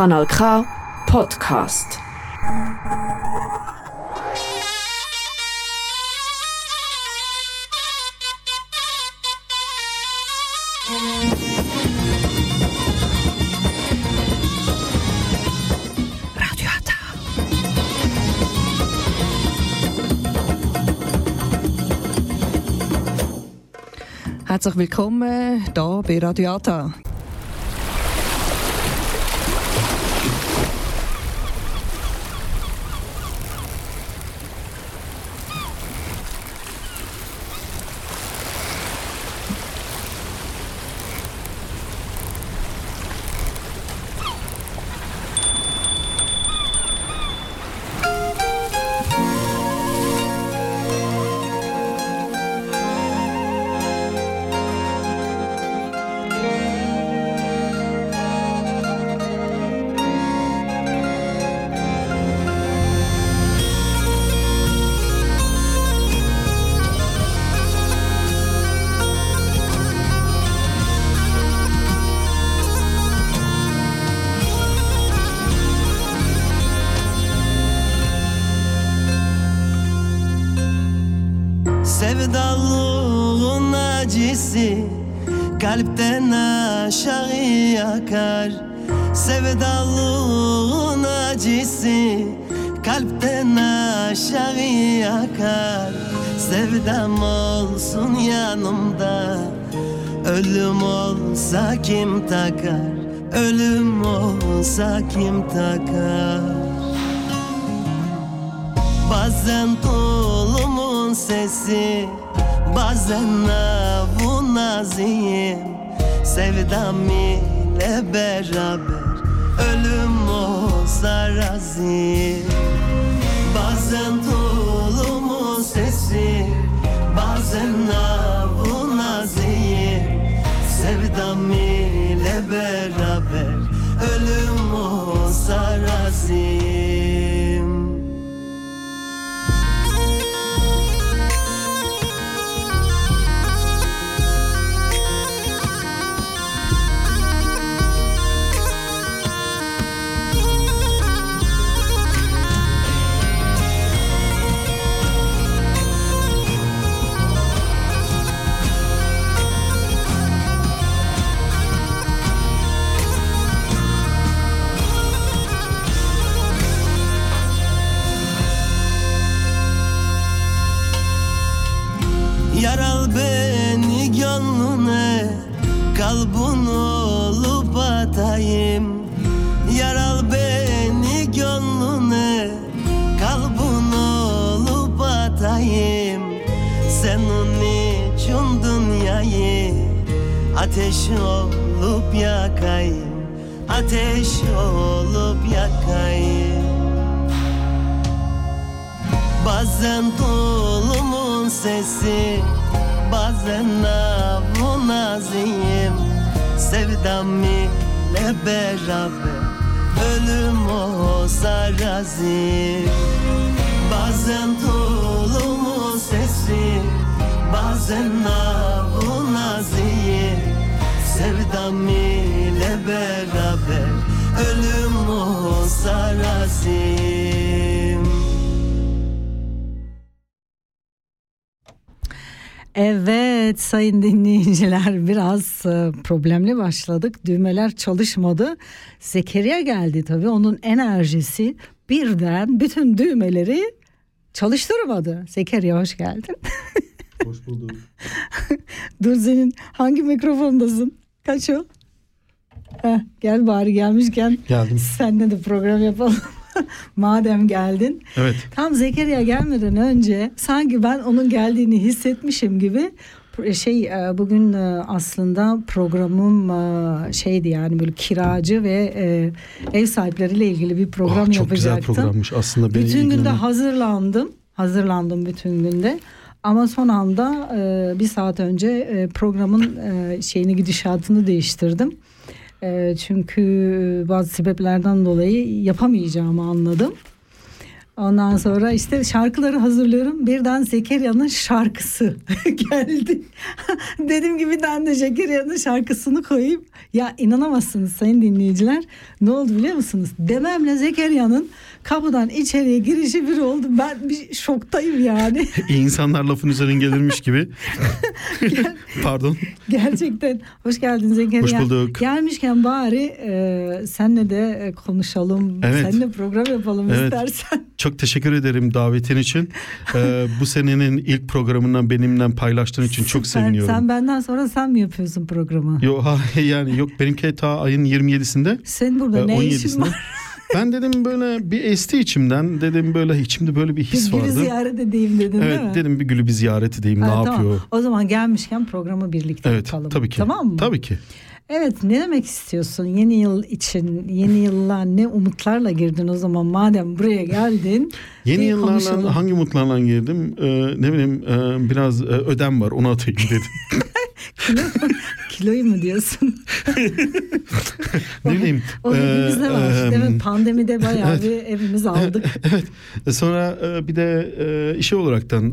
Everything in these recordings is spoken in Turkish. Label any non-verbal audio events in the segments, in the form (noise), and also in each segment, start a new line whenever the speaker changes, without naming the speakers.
Kanal K Podcast.
Herzlich willkommen hier bei Radio Hata.
Bazen tulumun sesi Bazen navun naziyim Sevdam ile beraber Ölüm olsa razıyım Bazen tulumun sesi Bazen navun Ateş olup yakayım Ateş olup yakayım. Bazen tulumun sesi Bazen navun azim Sevdam ile beraber Ölüm olsa razıyım. Bazen tulumun sesi Bazen navun razıyım
Evet sayın dinleyiciler biraz e, problemli başladık. Düğmeler çalışmadı. Zekeriya geldi tabii onun enerjisi birden bütün düğmeleri çalıştırmadı. Zekeriya hoş geldin. (laughs)
Hoş bulduk.
Dur senin hangi mikrofondasın? Kaç o? Heh, gel bari gelmişken
Geldim.
seninle de program yapalım. (laughs) Madem geldin.
Evet.
Tam Zekeriya gelmeden önce sanki ben onun geldiğini hissetmişim gibi şey e, bugün e, aslında programım e, şeydi yani böyle kiracı ve ev sahipleriyle ilgili bir program
Ah, çok güzel
yapacaktım.
programmış aslında. Beni
Bütün günde
ilgilenen-
hazırlandım. Hazırlandım bütün günde. Ama son anda bir saat önce programın şeyini gidişatını değiştirdim. E, çünkü bazı sebeplerden dolayı yapamayacağımı anladım. Ondan sonra işte şarkıları hazırlıyorum. Birden Zekeriya'nın şarkısı (laughs) geldi. Dedim ki bir tane de Zekeriya'nın şarkısını koyayım. Ya inanamazsınız sayın dinleyiciler. Ne oldu biliyor musunuz? Dememle Zekeriya'nın kapıdan içeriye girişi bir oldu. Ben bir şoktayım yani. (laughs)
İnsanlar lafın üzerine gelirmiş gibi. (laughs) Pardon.
Gerçekten. Hoş geldin Zekeriya.
Hoş bulduk.
Gelmişken bari e, senle de e, konuşalım.
Evet.
Seninle program yapalım
Evet.
istersen. (laughs)
Çok teşekkür ederim davetin için. Ee, bu senenin ilk programından benimle paylaştığın için çok
Süper.
seviniyorum.
Sen benden sonra sen mi yapıyorsun programı?
Yok yani yok benimki ta ayın 27'sinde.
Senin burada
e,
ne işin
17'sinde.
var?
Ben dedim böyle bir esti içimden. Dedim böyle içimde böyle bir his
Bir gülü
vardı.
ziyaret edeyim dedin değil mi?
Evet dedim bir gülü bir ziyaret edeyim.
Ha,
ne
tamam.
yapıyor?
O zaman gelmişken programı birlikte
Evet
yapalım.
tabii ki.
Tamam mı?
Tabii ki.
Evet ne demek istiyorsun yeni yıl için? Yeni yılla ne umutlarla girdin o zaman madem buraya geldin? (laughs)
Yeni yıllarla
konuşalım.
hangi umutlarla girdim? Ee, ne bileyim e, biraz e, ödem var onu atayım dedim. (laughs) (laughs)
Kilo, kiloyu mu diyorsun? (laughs)
ne bileyim.
O
e,
hepimizde var.
e,
pandemide bayağı
evet.
bir evimiz aldık. (laughs)
Evet. E, Sonra bir de işe olaraktan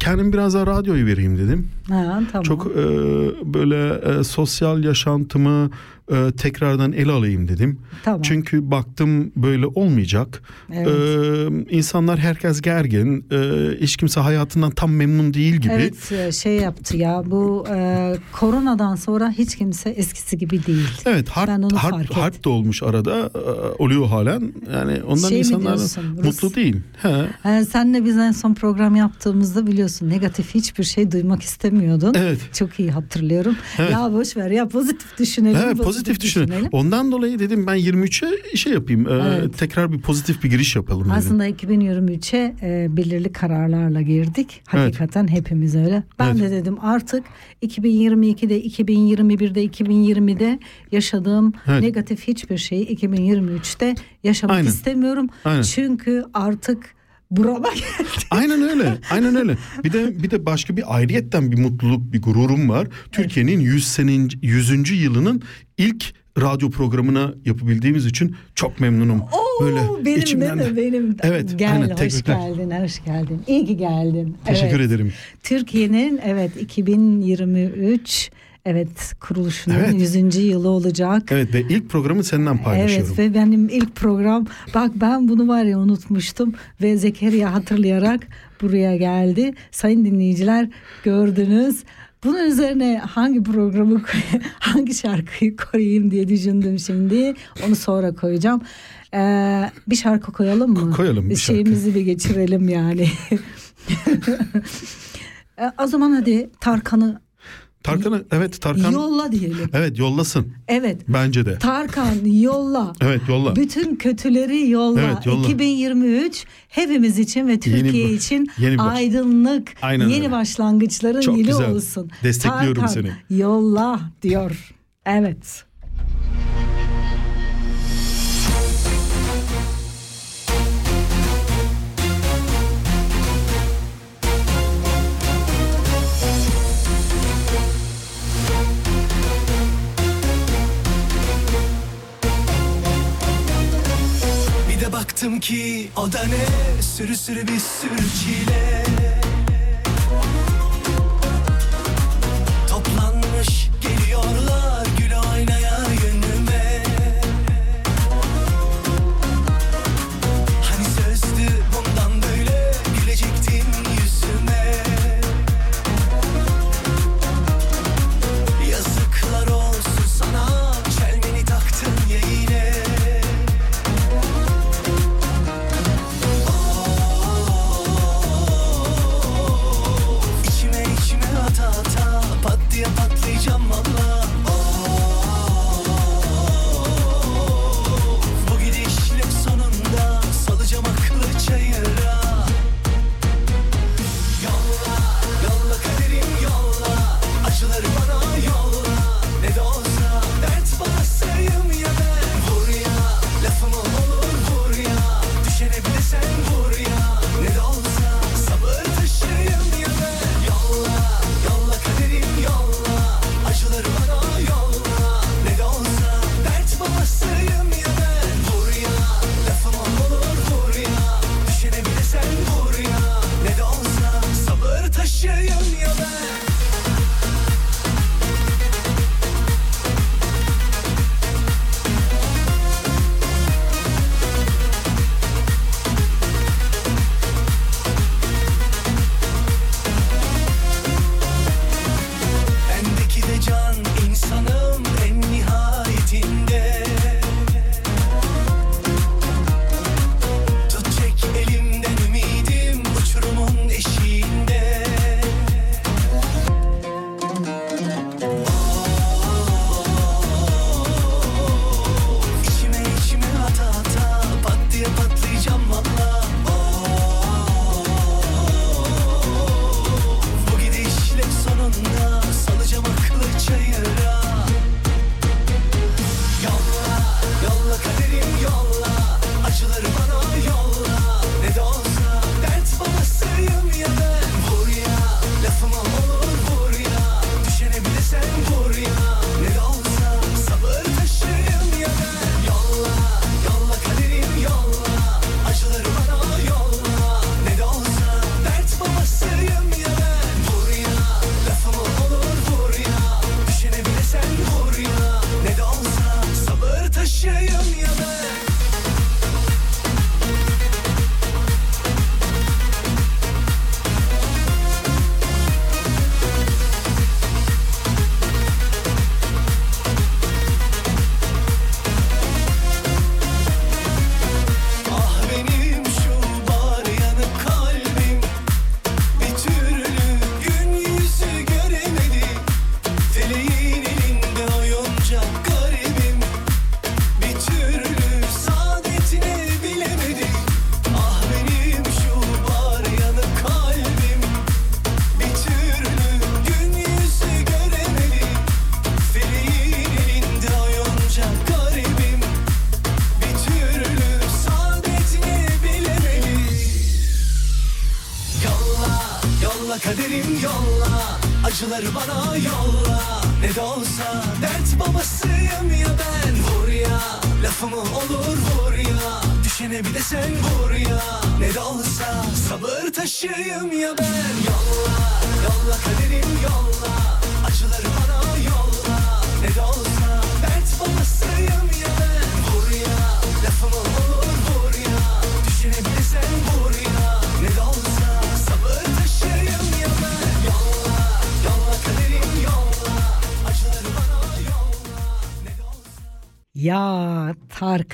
kendim biraz daha radyoyu vereyim dedim.
Ha, tamam.
Çok böyle sosyal yaşantımı e, tekrardan ele alayım dedim.
tamam.
Çünkü baktım böyle olmayacak.
Evet.
E, insanlar herkes gergin. E, hiç kimse hayatından tam memnun değil gibi.
Evet e, şey yaptı ya bu e, koronadan sonra hiç kimse eskisi gibi değil.
Evet harp,
Ben onu
harp,
fark
harp da olmuş arada e, oluyor halen yani ondan
Şey
insanlar mutlu değil. He.
E, senle biz en son program yaptığımızda biliyorsun negatif hiçbir şey duymak istemiyordun.
Evet.
Çok iyi hatırlıyorum.
Evet.
Ya boş ver ya pozitif düşünelim.
Evet, pozitif düşünün. Ondan dolayı dedim ben 23'e şey yapayım. e,
Evet.
tekrar bir pozitif bir giriş yapalım dedim.
Aslında 2023'e e, belirli kararlarla girdik. Hakikaten hepimiz öyle. Ben
Evet.
de dedim artık 2022'de, 2021'de, 2020'de yaşadığım
Evet.
negatif hiçbir şeyi 2023'te yaşamak
Aynen.
istemiyorum.
Aynen.
Çünkü artık burama (laughs) geldi.
Aynen öyle. Aynen öyle. Bir de bir de başka bir ayrıyetten bir mutluluk, bir gururum var. Türkiye'nin 100 senin 100. yılının ilk radyo programına yapabildiğimiz için çok memnunum.
Oo, benim değil mi? Benim.
Evet,
Gel,
aynen,
hoş
tebrikler.
geldin, hoş geldin. İyi ki geldin.
Teşekkür
Evet.
ederim.
Türkiye'nin evet 2023 evet kuruluşunun
Evet.
100. yılı olacak.
Evet ve ilk programı senden paylaşıyorum.
Evet ve benim ilk program bak ben bunu var ya unutmuştum ve Zekeriya hatırlayarak buraya geldi. Sayın dinleyiciler gördünüz. Bunun üzerine hangi programı (laughs) hangi şarkıyı koyayım diye düşündüm şimdi. Onu sonra koyacağım. Ee, bir şarkı koyalım mı?
Koyalım bir şarkı.
Şeyimizi bir geçirelim yani. (laughs) Ee, o zaman hadi Tarkan'ı
Tarkan evet Tarkan
yolla diyelim.
evet yollasın
Evet.
bence de.
Tarkan yolla.
Evet yolla.
Bütün kötüleri yolla.
Evet, yolla.
2023 hepimiz için ve Türkiye
Yeni-
için
yeni
aydınlık,
Aynen
yeni
öyle.
başlangıçların
Çok
yılı
güzel.
olsun.
Destekliyorum
Tarkan,
seni.
yolla diyor. Evet.
Baktım ki o da ne? Sürü sürü bir sürü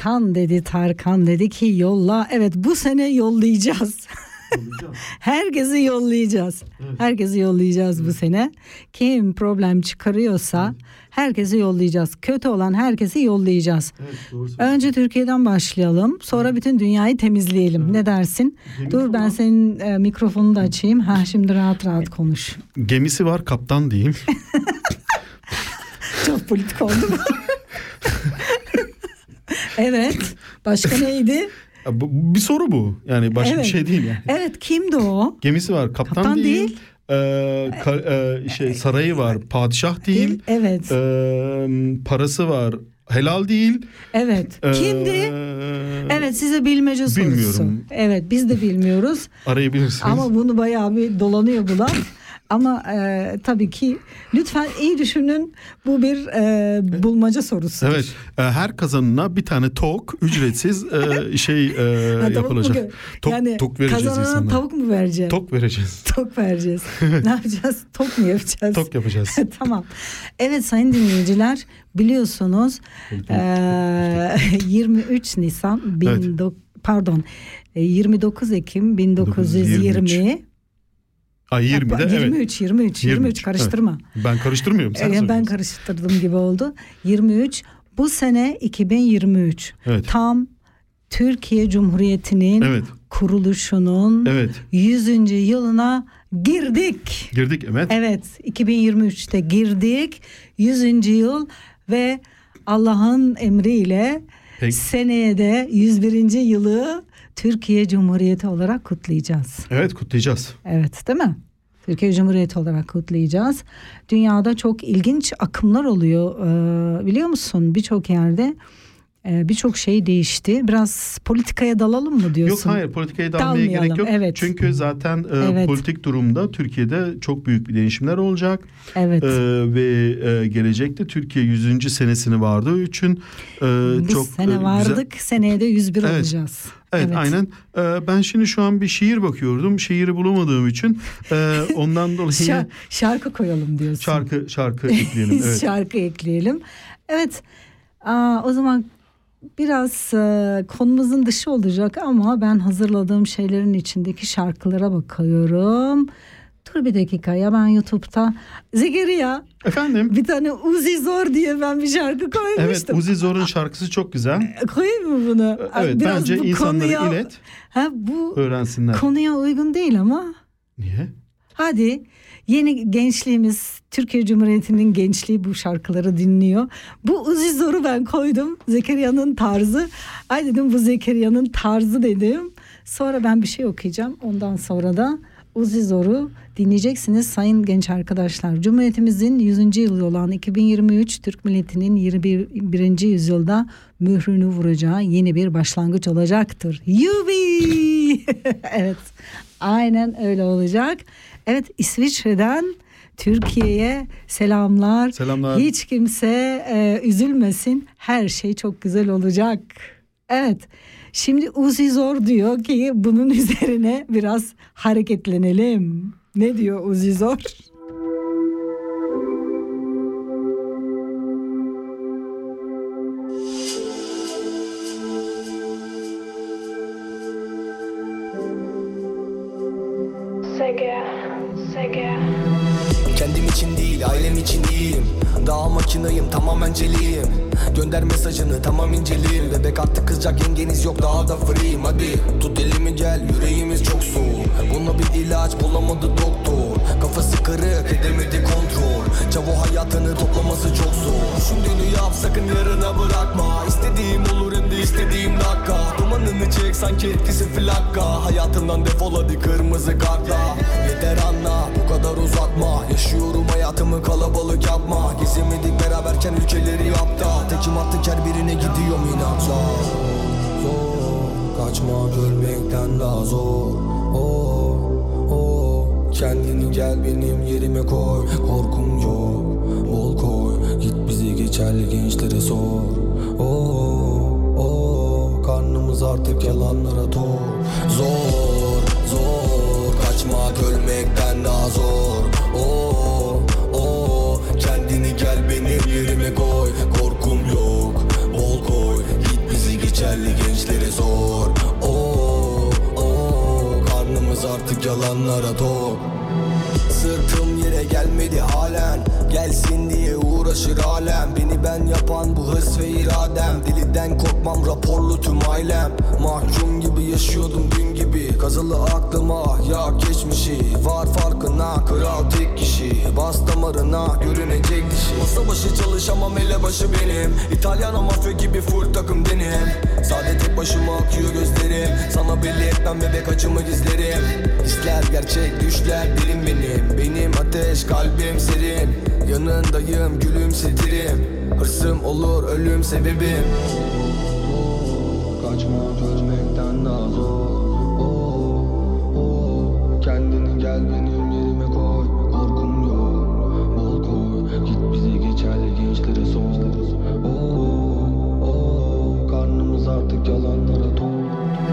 Tarkan dedi Tarkan dedi ki yolla. Evet bu sene yollayacağız. (laughs) Herkesi yollayacağız. Herkesi yollayacağız bu sene. Kim problem çıkarıyorsa herkesi yollayacağız. Kötü olan herkesi yollayacağız. Önce Türkiye'den başlayalım. Sonra bütün dünyayı temizleyelim. Ne dersin? Dur ben senin e, mikrofonunu da açayım. Ha şimdi rahat rahat konuş.
Gemisi var kaptan diyeyim. (laughs)
Çok politik oldu mu? (laughs) evet. Başka neydi? (laughs)
Bir soru bu. Yani başka
Evet.
bir şey değil yani.
Evet kimdi o?
Gemisi var kaptan,
Kaptan
değil.
değil.
Ee, ka- e, şey sarayı var padişah değil.
Evet.
Ee, parası var helal değil.
Evet.
Ee,
Kimdi? Evet size bilmece sorusu.
Bilmiyorum.
Evet biz de bilmiyoruz.
Arayabilirsiniz.
Ama bunu bayağı bir dolanıyor bu laf. (laughs) Ama e, tabii ki lütfen iyi düşünün bu bir e, bulmaca sorusu.
Evet, e, her kazanına bir tane tok ücretsiz e, (laughs) şey e,
Ha, tavuk mu
yapılacak. Tok,
yani
tok vereceğiz
kazanana
insanlara.
tavuk mu vereceğiz?
Tok vereceğiz. (laughs)
Tok vereceğiz. (laughs) ne yapacağız? Tok mu yapacağız?
Tok yapacağız.
tamam. Evet sayın dinleyiciler biliyorsunuz eee, 23 Nisan bin
Evet.
dok- pardon e, 29 Ekim 1920
1923. Ay 20'de evet.
23 23 23 karıştırma.
Ben karıştırmıyorum sen
Ee, ben karıştırdım gibi oldu. 23 bu sene 2023
Evet.
tam Türkiye Cumhuriyeti'nin
Evet.
kuruluşunun
Evet.
100. yılına girdik.
Girdik evet.
Evet 2023'te girdik 100. yıl ve Allah'ın emriyle
Peki.
seneye de 101. yılı Türkiye Cumhuriyeti olarak kutlayacağız.
Evet kutlayacağız.
Evet değil mi? Türkiye Cumhuriyeti olarak kutlayacağız. Dünyada çok ilginç akımlar oluyor Ee, biliyor musun? Birçok yerde e, birçok şey değişti. Biraz politikaya dalalım mı diyorsun?
Yok hayır politikaya dalmaya gerek yok.
evet.
Çünkü zaten e,
Evet.
politik durumda Türkiye'de çok büyük bir değişimler olacak.
Evet.
E, ve e, gelecekte Türkiye 100. senesini vardığı için e,
Biz
çok
sene
e,
vardık,
güzel.
seneye de 101
Evet.
olacağız.
Evet, aynen. E, ben şimdi şu an bir şiir bakıyordum. Şiiri bulamadığım için e, ondan (laughs) dolayı
Şa- şarkı koyalım diyorsun.
şarkı şarkı (laughs) ekleyelim. Evet.
şarkı ekleyelim. Evet. Aa, o zaman biraz e, konumuzun dışı olacak ama ben hazırladığım şeylerin içindeki şarkılara bakıyorum. Dur bir dakika ya ben YouTube'da Zekeriya
Efendim?
bir tane Uzi Zor diye ben bir şarkı
Evet
koymuştum.
Uzi Zor'un şarkısı çok güzel.
Koyayım mı bunu?
Evet
Biraz
bence
bu
insanlara
konuya-
ilet
Ha, bu
öğrensinler.
konuya uygun değil ama
Niye?
Hadi yeni gençliğimiz Türkiye Cumhuriyeti'nin gençliği bu şarkıları dinliyor. Bu Uzi Zor'u ben koydum. Zekeriya'nın tarzı. Ay dedim bu Zekeriya'nın tarzı dedim. Sonra ben bir şey okuyacağım. Ondan sonra da Uzi Zor'u dinleyeceksiniz sayın genç arkadaşlar. Cumhuriyetimizin 100. yılı olan 2023 Türk milletinin 21. yüzyılda mührünü vuracağı yeni bir başlangıç olacaktır. Yubi! (laughs) evet. Aynen öyle olacak. Evet İsviçre'den Türkiye'ye selamlar.
Selamlar.
Hiç kimse e, üzülmesin. Her şey çok güzel olacak. Evet. Şimdi Uzi Zor diyor ki bunun üzerine biraz hareketlenelim. Ne diyor Uzi Zor?
Kendim için değil ailem için iyiyim Daha makinayım tamamen celiyim Gönder mesajını tamam inceliyim Bebek artık kızacak yengeniz yok daha da free'yim Hadi. Tut elimi gel yüreğimiz çok soğuk. Buna bir ilaç bulamadı doktor
Kafası kırık edemedi kontrol. Çavo hayatını toplaması çok zor. Düşündüğünü yap sakın yarına bırakma. İstediğim olur hem de istediğim dakika. Dumanını çek sanki etkisi flakka. Hayatından defol hadi kırmızı kartla. Yeter anla bu kadar uzatma. Yaşıyorum hayatımı kalabalık yapma. Gezemedik beraberken ülkeleri yapta Tekim attık her birine gidiyorum inatla Zor. Kaçma ölmekten daha zor. Oh Kendini gel benim yerime koy. Korkum yok. Bol koy. Git bizi geçerli gençlere sor. Oh oh Karnımız artık yalanlara tok Zor zor. Kaçmak ölmekten daha zor. Oh oh Kendini gel benim yerime koy. Korkum yok. Bol koy. Git bizi geçerli gençlere sor artık yalanlara tok Sırtım yere gelmedi halen Gelsin diye uğraşır alem. Beni ben yapan bu hırs ve iradem. Deliden korkmam raporlu tüm ailem. Mahkum gibi yaşıyordum dün Kazılı aklıma ya geçmişi. Var farkına kral tek kişi. Bas damarına görünecek dişi Masa başı çalışamam elebaşı benim. İtalyan mafya gibi full takım denim Sade tek başıma akıyor gözlerim. Sana belli etmem bebek acımı gizlerim. Hisler gerçek düşler derin benim. Benim ateş kalbim serin. Yanındayım gülümsetirim. Hırsım olur ölüm sebebim. Kaçmak ölmekten daha zor gel benim yerime koy Korkum yok bol koy Git bizi geçerli gençlere sor oh, oh. Karnımız artık yalanlara tok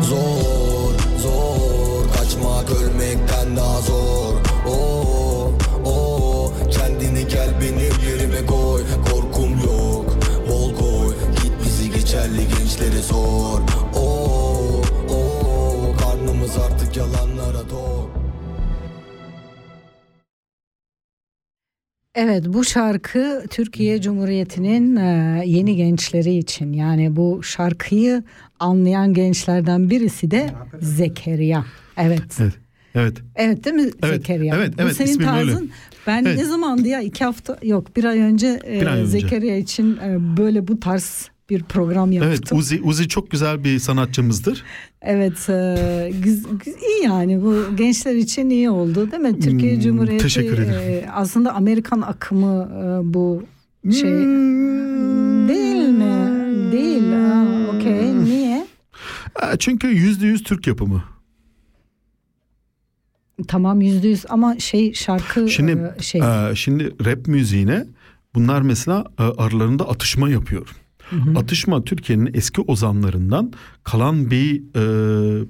Zor zor Kaçmak ölmekten daha zor oh, oh. Kendini gel benim yerime koy Korkum yok bol koy Git bizi geçerli gençlere sor
Evet bu şarkı Türkiye Cumhuriyeti'nin e, yeni gençleri için yani bu şarkıyı anlayan gençlerden birisi de Zekeriya. Evet.
Evet. Evet.
Evet değil mi
Evet,
Zekeriya?
evet,
Bu
evet,
senin
ismim öyle.
tarzın. Ben
Evet.
ne zamandı ya iki hafta yok bir ay önce, e,
Bir ay önce.
Zekeriya için e, böyle bu tarz bir program yaptım.
Evet Uzi Uzi çok güzel bir sanatçımızdır.
Evet, e, güz- güz- iyi yani bu gençler için iyi oldu değil mi? Türkiye
Hmm,
Cumhuriyeti
teşekkür ederim.
e, aslında Amerikan akımı e, bu şey
Hmm.
değil mi? Değil. Okey. Niye?
Aa, Çünkü yüzde yüz Türk yapımı.
Tamam yüzde yüz ama şey şarkı
Şimdi
e, şey.
e, şimdi rap müziğine bunlar mesela e, aralarında atışma yapıyor. Atışma Türkiye'nin eski ozanlarından kalan bir e,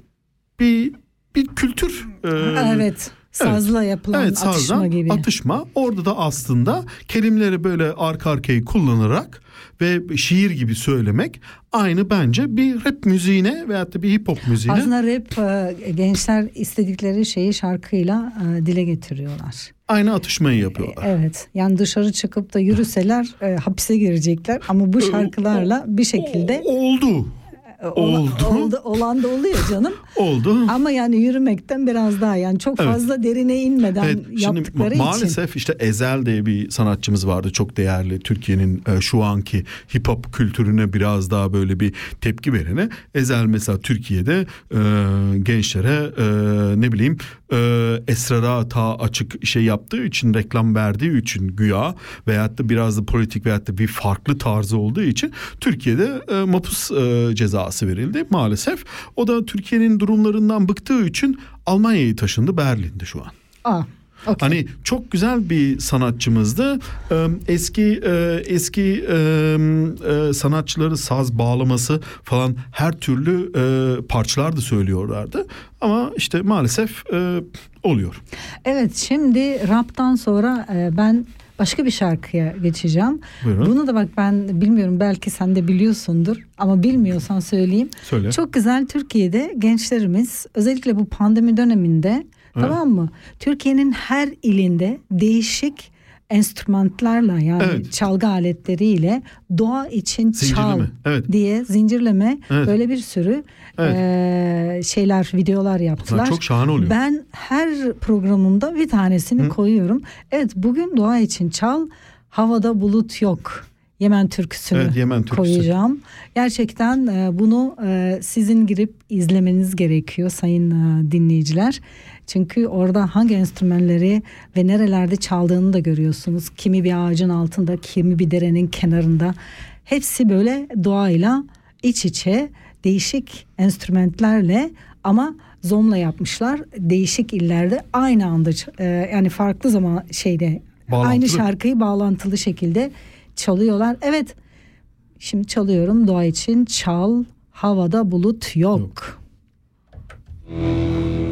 bir bir kültür. e,
evet. Sazla yapılan
Evet
atışma
sazdan
gibi.
atışma. Orada da aslında kelimeleri böyle arka arkaya kullanarak ve şiir gibi söylemek aynı bence bir rap müziğine veyahut da bir hip hop müziğine.
Aslında rap e, gençler istedikleri şeyi şarkıyla e, dile getiriyorlar.
aynı atışmayı yapıyorlar.
Evet. Yani dışarı çıkıp da yürüseler e, hapise girecekler ama bu şarkılarla bir şekilde
Oldu.
E,
oldu.
oldu olan da oluyor canım.
Oldu.
Ama yani yürümekten biraz daha yani çok
Evet.
fazla derine inmeden
Evet, şimdi
yaptıkları
ma-
için.
maalesef işte Ezel diye bir sanatçımız vardı çok değerli Türkiye'nin e, şu anki hip hop kültürüne biraz daha böyle bir tepki verene Ezel mesela Türkiye'de e, gençlere e, ne bileyim e, esrara ta açık şey yaptığı için reklam verdiği için güya veyahut da biraz da politik veyahut da bir farklı tarzı olduğu için Türkiye'de e, mapus e, cezası verildi maalesef. O da Türkiye'nin durumlarından bıktığı için Almanya'ya taşındı Berlin'de şu an.
Aa, okey.
Hani çok güzel bir sanatçımızdı. Eski e, eski e, sanatçıları saz bağlaması falan her türlü e, parçalar da söylüyorlardı. Ama işte maalesef oluyor.
Evet şimdi raptan sonra ben başka bir şarkıya geçeceğim.
Buyurun.
Bunu da bak ben bilmiyorum belki sen de biliyorsundur ama bilmiyorsan söyleyeyim.
Söyle.
Çok güzel Türkiye'de gençlerimiz özellikle bu pandemi döneminde tamam mı? Türkiye'nin her ilinde değişik enstrümanlarla yani
Evet.
çalgı aletleriyle doğa için çal
Zincirleme, evet.
diye zincirleme
Evet.
böyle bir sürü
Evet.
eee, şeyler videolar yaptılar.
çok şahane oluyor.
Ben her programımda bir tanesini koyuyorum. Evet bugün doğa için çal havada bulut yok. Yemen türküsünü
Evet, Yemen türküsü.
koyacağım. Gerçekten e, bunu e, sizin girip izlemeniz gerekiyor sayın e, dinleyiciler. Çünkü orada hangi enstrümanları ve nerelerde çaldığını da görüyorsunuz. Kimi bir ağacın altında, kimi bir derenin kenarında. Hepsi böyle doğayla iç içe değişik enstrümanlarla ama zomla yapmışlar. Değişik illerde aynı anda e, yani farklı zaman şeyde
Bağlantılı.
aynı şarkıyı bağlantılı şekilde çalıyorlar. Evet şimdi çalıyorum doğa için çal havada bulut yok.
Yok.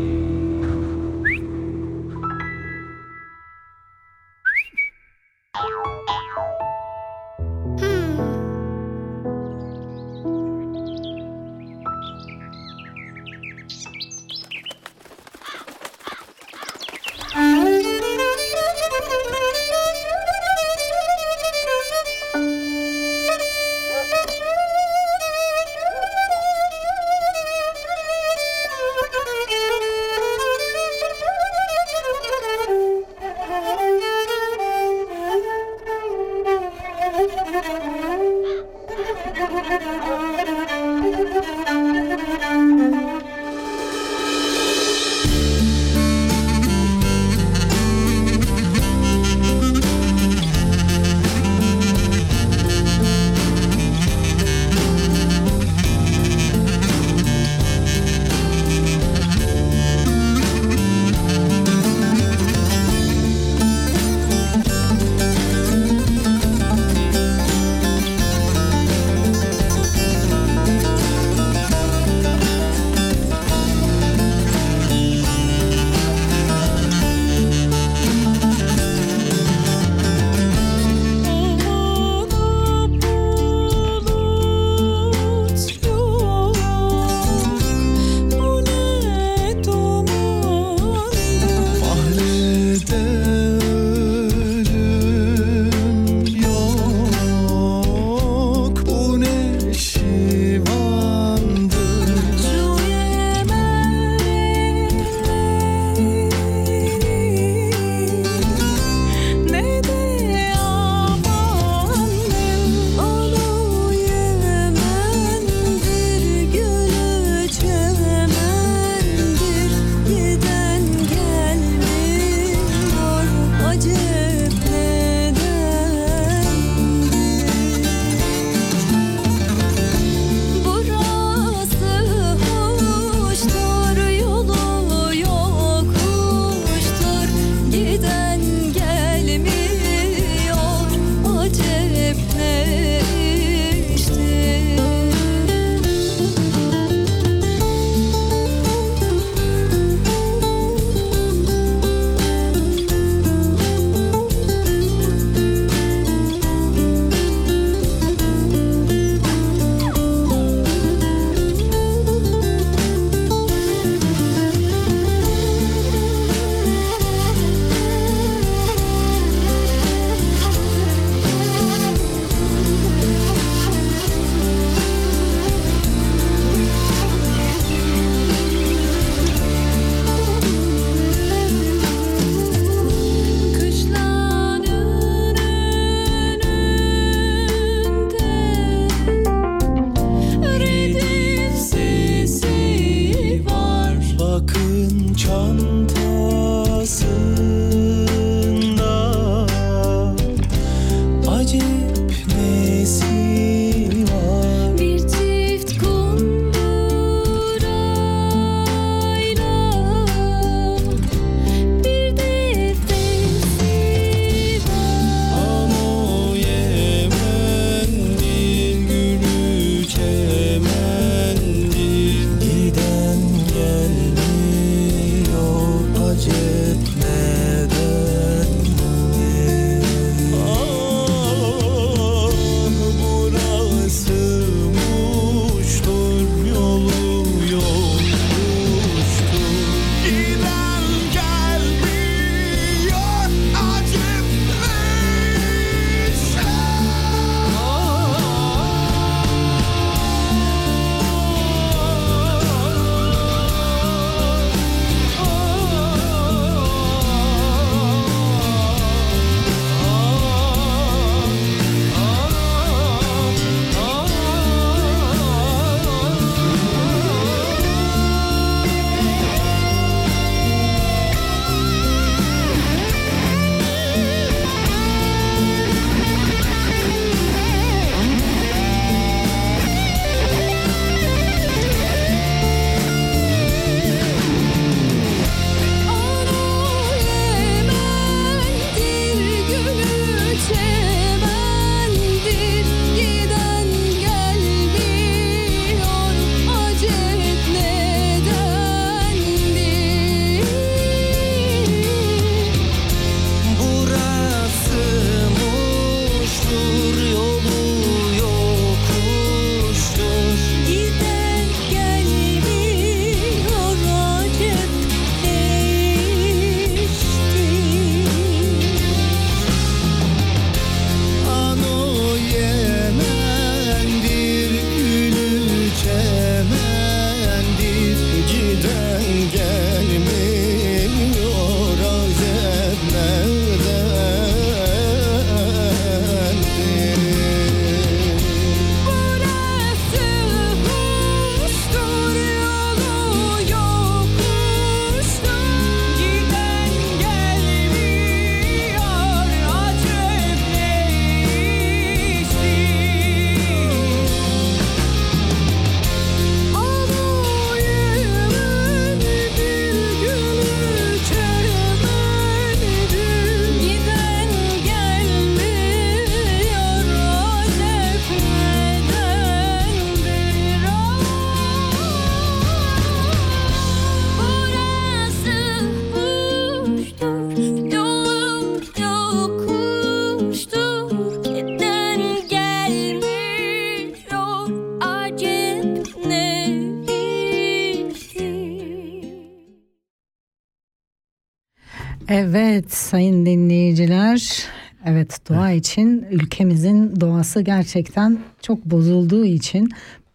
Sayın dinleyiciler. Evet doğa için ülkemizin doğası gerçekten çok bozulduğu için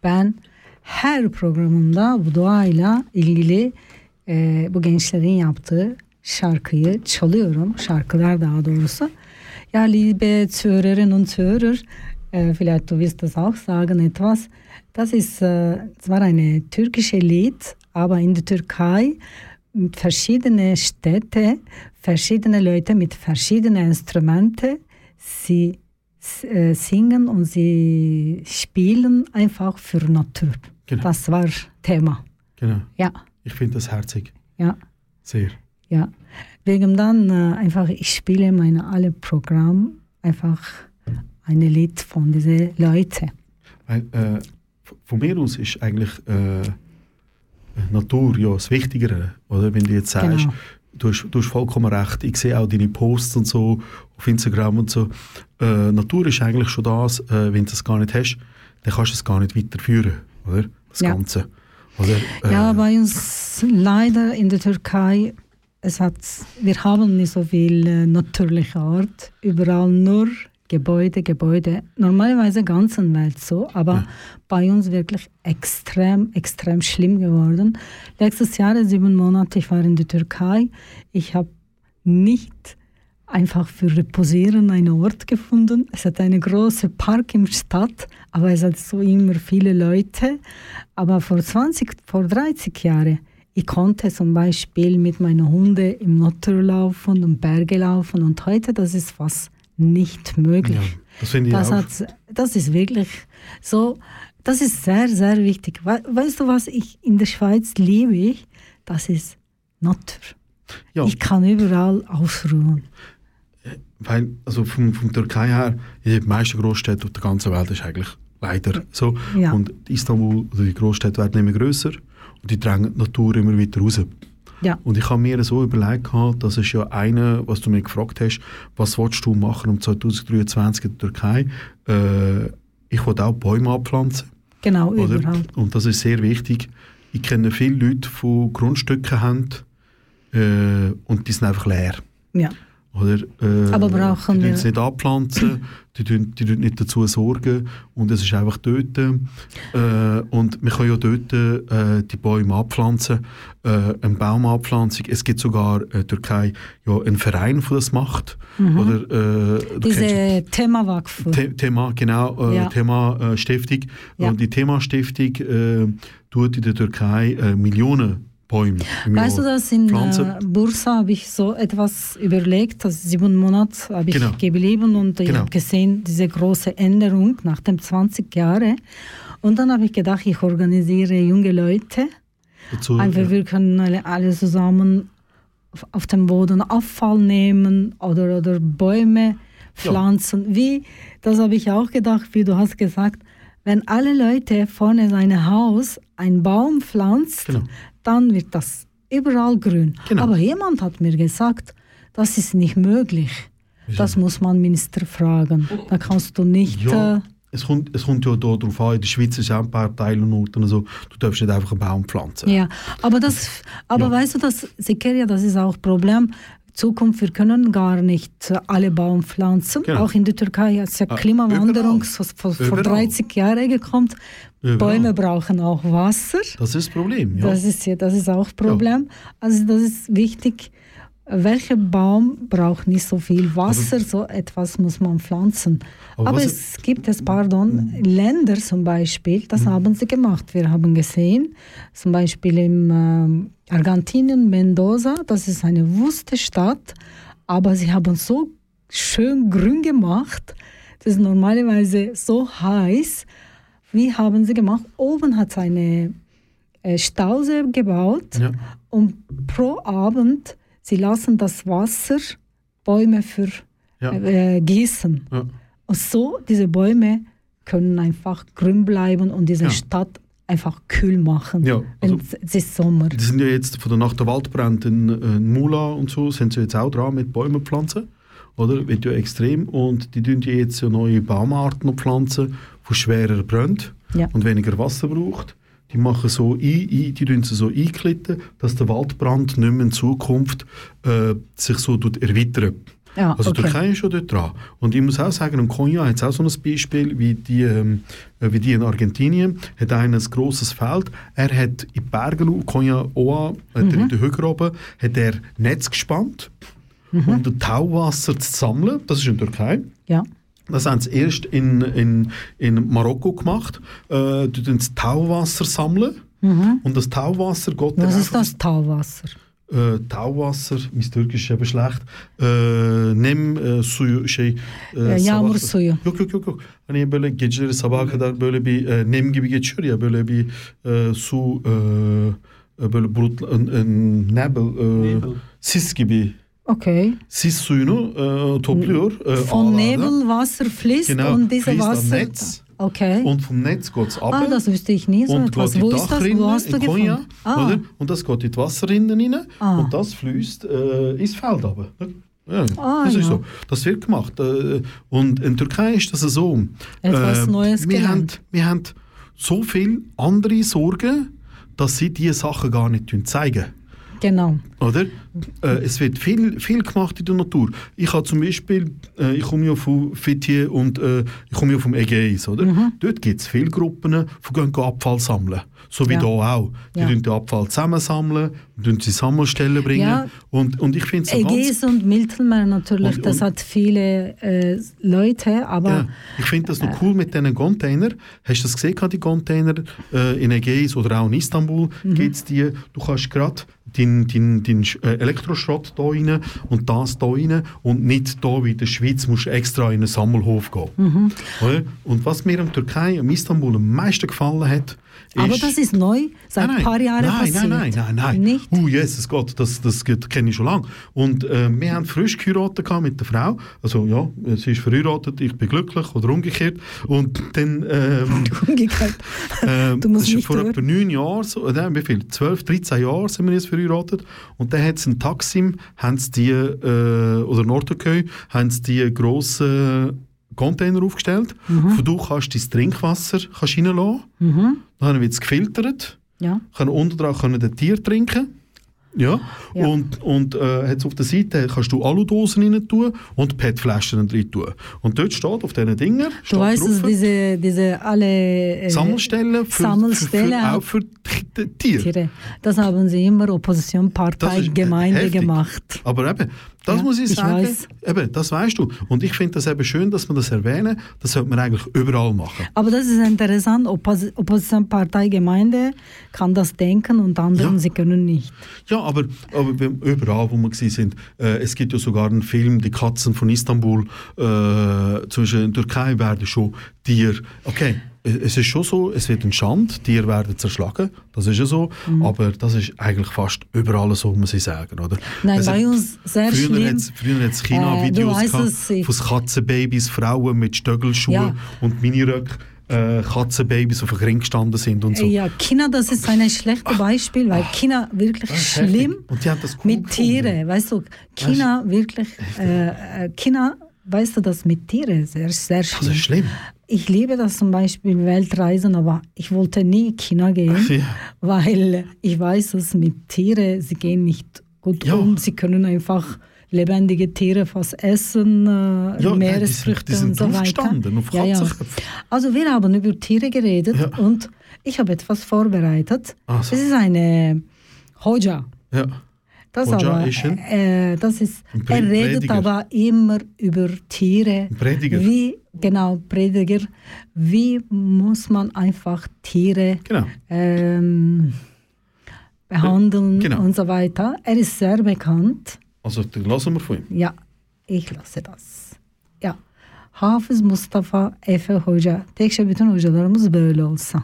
ben her programımda bu doğayla ilgili e, bu gençlerin yaptığı şarkıyı çalıyorum. Şarkılar daha doğrusu. Ja, liebe Zuhörerinnen und Zuhörer, äh, vielleicht du wirst das auch sagen etwas. Das ist äh, zwar eine türkische Lied, aber in der Türkei verschiedene Städte, verschiedene Leute mit verschiedenen Instrumenten, sie äh, singen und sie spielen einfach für Natur.
Genau.
Das war Thema.
Genau.
Ja,
Ich finde das herzig.
ja.
Sehr.
Ja, wegen dann äh, einfach, ich spiele meine alle Programm einfach eine Lied von diesen Leuten.
Weil, äh, von mir aus ist eigentlich äh, Natur ja das Wichtigere. Oder? Wenn du jetzt sagst,
Genau.
du, hast, du hast vollkommen recht, ich sehe auch deine Posts und so auf Instagram und so. Äh, Natur ist eigentlich schon das, äh, wenn du es gar nicht hast, dann kannst du es gar nicht weiterführen. Oder? Das
Ja.
Ganze. Oder? Äh,
Ja, bei uns leider in der Türkei, es hat, wir haben nicht so viel äh, natürliche Art. Überall nur Gebäude, Gebäude. Normalerweise ganzen Welt so, aber bei uns wirklich extrem, extrem schlimm geworden. Letztes Jahr, sieben Monate, ich war in der Türkei. Ich habe nicht einfach für Reposieren einen Ort gefunden. Es hat einen großen Park im Stadt, aber es hat so immer viele Leute. Aber vor 20, vor 30 Jahren, ich konnte zum Beispiel mit meinen Hunden im Natur laufen und Berge laufen und heute, das ist fast nicht möglich.
ja, das finde ich
Das,
auch.
das ist wirklich so, das ist sehr, sehr wichtig. We weißt du, was ich in der Schweiz liebe? Das ist Natur.
ja.
Ich kann überall ausruhen.
Weil, also vom, vom Türkei her, die meisten Großstädte auf der ganzen Welt ist eigentlich leider so.
Ja.
Und Istanbul, oder die Großstädte werden immer grösser und die drängen die Natur immer weiter raus.
Ja,
Und ich habe mir so überlegt, gehabt, das ist ja eine, was du mich gefragt hast, was willst du machen um 2023 in der Türkei? Äh, ich will auch Bäume abpflanzen.
genau,
Oder?
überall.
Und das ist sehr wichtig. Ich kenne viele Leute, die Grundstücke haben äh, und die sind einfach leer.
Ja.
Oder, äh,
Aber brauchen
die
wir-
es nicht anpflanzen, die tun, die tun nicht dazu sorgen und es ist einfach dort. Äh, und man kann ja dort äh, die Bäume abpflanzen, äh, eine Baumabpflanzung. Es gibt sogar in der Türkei ja einen Verein, der das macht. Oder, äh,
Diese Themawakf.
The Thema, genau, äh,
Ja.
Thema äh, Stiftung.
Ja.
Und die Thema Stiftung äh, tut in der Türkei äh, Millionen Bäume
Weißt du, dass in
pflanzen.
äh, Bursa habe ich so etwas überlegt, dass sieben Monate habe ich
Genau.
geblieben und ich
Genau.
habe gesehen, diese große Änderung nach dem 20 Jahren. Und dann habe ich gedacht, ich organisiere junge Leute.
dazu.
Einfach,
ja.
wir können alle, alle zusammen auf, dem Boden Abfall nehmen oder, oder Bäume pflanzen. Wie, das habe ich auch gedacht, wie du hast gesagt, wenn alle Leute vorne sein Haus einen Baum pflanzt,
Genau.
Dann wird das überall grün.
Genau.
Aber jemand hat mir gesagt, das ist nicht möglich. Das muss man Minister fragen. Da kannst du nicht...
Ja,
Äh,
es kommt, es kommt ja da drauf an, in der Schweiz ist auch ein paar Teile und Orten und so, du darfst nicht einfach einen Baum pflanzen.
Ja, aber das, aber
Ja.
weißt du, das Sikeria, das ist auch Problem. Zukunft, wir können gar nicht äh, alle Baum pflanzen.
Genau.
Auch in der Türkei ist ja
Ah,
Klimawanderung
überall.
so vor, vor
Überall.
30 Jahren gekommen.
Überall.
Bäume brauchen auch Wasser.
Das ist das Problem, ja.
Das ist ja, das ist auch Problem. Also das ist wichtig. Welcher Baum braucht nicht so viel Wasser? so etwas muss man pflanzen.
Aber
Aber, es gibt es, pardon, Länder zum Beispiel, das haben sie gemacht. Wir haben gesehen, zum Beispiel in ähm, Argentinien, Mendoza, das ist eine wüste Stadt, aber sie haben so schön grün gemacht. Das ist normalerweise so heiß. Wie haben sie gemacht? Oben hat eine äh, Stausee gebaut
ja.
und pro Abend, sie lassen das Wasser Bäume für
Ja.
äh, gießen.
Ja.
Und so, diese Bäume können einfach grün bleiben und diese. Stadt einfach kühl machen.
Ja, also-
es ist Sommer.
Die sind ja jetzt von der Nacht der Waldbrand in, äh, in Mula und so, sind sie jetzt auch dran mit Bäumen pflanzen. Oder? Wird ja extrem. Und die tun jetzt ja neue Baumarten pflanzen, die schwerer brennt
Ja.
und weniger Wasser braucht. die machen so ein, ein, die sie so einklitten, dass der Waldbrand nicht mehr in Zukunft äh, sich so tut erweitern.
Ja,
also
okay.
Türkei ist schon dort dran. Und ich muss auch sagen, in Konya hat es auch so ein Beispiel, wie die, ähm, äh, wie die in Argentinien, hat einer ein grosses Feld. Er hat in die Berge, rauf, Konya Oa, hat
Mhm.
in den Hügel oben, hat er Netz gespannt,
Mhm.
um das Tauwasser zu sammeln. Das ist in der Türkei.
Ja.
Das haben sie erst in, in, in Marokko gemacht. Äh, die das Tauwasser sammeln. Und das Tauwasser geht
Mhm. Was ist das Tauwasser?
Äh, Tauwasser, mein Türkisch ist eben schlecht. Äh, nem e, suyu şey e,
Ee, yağmur
sabah-
suyu.
Yok yok yok yok. Hani böyle geceleri sabaha kadar böyle bir e, nem gibi geçiyor ya böyle bir e, su e, e, böyle bulut e, e, nebel, e, sis gibi
Okay.
sis suyunu e, topluyor. e,
Von. Nebelwasser fließt
Genau,
und diese
fließt
Wasser.
Netz.
Okay.
Und vom Netz geht es ab.
ah, das wüsste ich nie so
und
etwas. Wo ist das? Wo hast du
Konya,
gefunden? Ah,
oder? Und das geht in die Wasserrinnen rein
Ah.
und das fließt äh, ins Feld runter. Ja,
Ah,
das ist
ja.
so. Das wird gemacht. Äh, und in der Türkei ist das so.
Etwas Neues
wir haben, wir haben so viele andere Sorgen, dass sie diese Sachen gar nicht zeigen.
genau.
Oder? Äh, es wird viel, viel gemacht in der Natur. Ich habe zum Beispiel, äh, ich komme ja von Fithiye und äh, ich komme ja vom Ägäis, oder?
Mhm.
Dort gibt es viele Gruppen, die gehen Abfall sammeln. So wie
Ja.
hier auch. Die
Ja.
den Abfall zusammensammeln, tun sie Sammelstellen bringen.
Ja.
Und, und ich finde es ganz...
Ägäis und Mittelmeer natürlich,
Und-
das
und-
hat viele äh, Leute, aber
Ja, ich finde das noch cool mit diesen Containern. Hast du das gesehen, die Container äh, in Ägäis oder auch in Istanbul
Mhm.
gibt's die, du kannst gerade deinen dein, dein Sch- äh, Elektroschrott da rein und das da rein und nicht da wie in der Schweiz musst du extra in einen Sammelhof gehen.
Mhm.
Und was mir in Türkei, in Istanbul am meisten gefallen hat.
Aber das ist neu, seit ein paar Jahren
nein,
passiert.
Nein, nein, nein, nein.
Nicht?
Uh, Jesus Gott, das, das kenne ich schon lange. Und äh, wir haben frisch geheiratet mit der Frau. Also ja, sie ist verheiratet, ich bin glücklich oder umgekehrt. Und dann... Ähm, (laughs)
Umgekehrt. (laughs)
ähm,
Du musst nicht
vor
hören.
etwa neun Jahren, so, äh, nein, wie viel? 12, 13 Jahre sind wir jetzt verheiratet. Und dann hat es in Taksim, haben sie die, äh, oder Nordtürkei, haben sie die grossen Container aufgestellt.
Mhm.
Wo du kannst dein Trinkwasser kannst reinlassen.
Mhm.
Dann wird es gefiltert
Ja.
können unten dran können den Tier trinken. Ja.
Ja.
Und, und äh, hat's auf der Seite kannst du Aludosen rein tun und PET-Flaschen rein tun. Und dort steht auf diesen Dingen,
Du weißt, dass
drauf,
diese, diese alle äh,
Sammelstellen für,
Sammelstellen
für, für, auch für Tiere.
Tiere, das haben sie immer Oppositionspartei,
Das ist
Gemeinde
heftig.
gemacht.
Aber eben, das
Ja,
muss ich
ich
sagen,
weiß.
eben, das weißt du. Und ich finde das eben schön, dass man das erwähnen. Das sollte man eigentlich überall machen.
Aber das ist interessant, Oppos Oppositionspartei Gemeinde kann das denken und anderen
Ja.
sie können nicht.
Ja, aber, aber überall, wo wir sind, äh, es gibt ja sogar einen Film, Die Katzen von Istanbul, äh, zum Beispiel in der Türkei werden schon Tiere, okay, es ist schon so, es wird ein Schand, Tiere werden zerschlagen, das ist ja so,
Mhm.
aber das ist eigentlich fast überall so, muss ich sagen, oder?
Nein,
Es
bei uns sehr
früher
schlimm.
Hat's, früher hat es
Äh,
China-Videos
du weißt
gehabt,
es,
von Katzenbabys, Frauen mit Stöckelschuhen
Ja.
und Miniröcken, äh, Katzenbabys auf dem Ring gestanden sind und so.
Ja, China, das ist ein schlechtes Beispiel, weil China wirklich
ist
schlimm
heftig. Und die haben das cool
mit. Tieren, weißt du, China wirklich, äh, äh, China, weißt du, das mit Tieren sehr, sehr
Das
schlimm.
ist schlimm.
Ich liebe das zum Beispiel Weltreisen, aber ich wollte nie China gehen,
Ja.
weil ich weiß, dass mit Tieren, sie gehen nicht gut
Ja.
um, sie können einfach lebendige Tiere fast essen, äh,
Ja, nein, die sind-
Meeresfrüchte
die sind
und so weiter.
auf Katzenköpfe.
Also wir haben über Tiere geredet
Ja.
und ich habe etwas vorbereitet.
Ach so.
Es ist eine Hoja.
Ja.
Das,
Hoja
aber, äh, das ist, er redet
Prediger.
aber immer über Tiere.
Prediger.
Wie, genau, Prediger. Wie muss man einfach Tiere
Genau.
ähm, behandeln
Genau.
und so weiter. Er ist sehr bekannt.
Also, dann lassen wir von ihm.
Ya ich lasse das. Ya Hafız Mustafa Efe Hoca. Tekşe bütün hocalarımız böyle olsa.